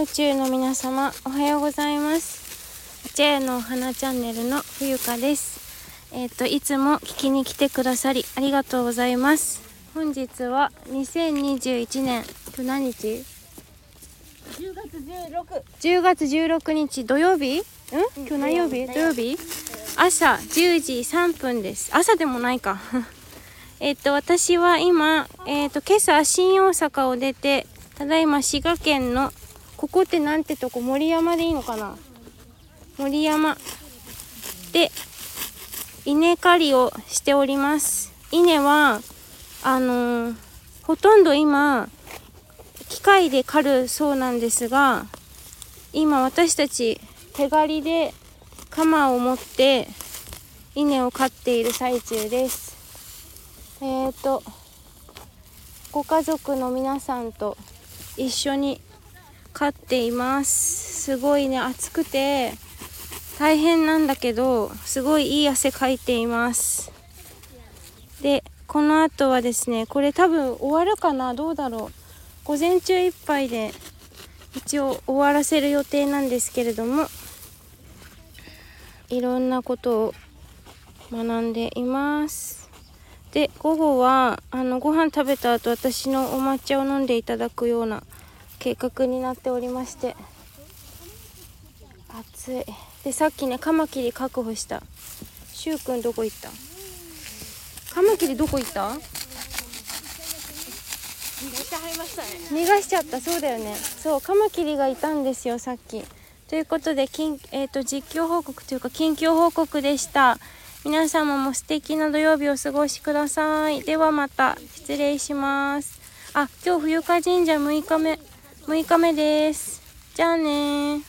宇宙の皆様おはようございます。J のお花チャンネルの冬香です。えっ、といつも聞きに来てくださりありがとうございます。本日は2021年今日何日？10月16 10月16日土曜日？ん？今日何曜日？土曜日。朝10時3分です。朝でもないか。えっと私は今えっ、と今朝新大阪を出てただいま滋賀県のここってなんてとこ？森山でいいのかな？森山。で稲刈りをしております。稲はあのーほとんど今機械で刈るそうなんですが今私たち手刈りで鎌を持って稲を刈っている最中です。えっ、ー、とご家族の皆さんと一緒に飼っています。すごいね暑くて大変なんだけどすごいいい汗かいています。でこの後はですねこれ多分終わるかなどうだろう。午前中いっぱいで一応終わらせる予定なんですけれどもいろんなことを学んでいます。で午後はあのご飯食べた後私のお抹茶を飲んでいただくような計画になっておりまして。暑い。でさっきねカマキリ確保した。しゅうくんどこ行った？カマキリどこ行った？逃がしちゃった。そうだよね。そうカマキリがいたんですよさっき。ということで近、えー、と実況報告というか近況報告でした。皆様も素敵な土曜日をお過ごしください。ではまた失礼します。あ今日冬香神社6日目6日目です。じゃあね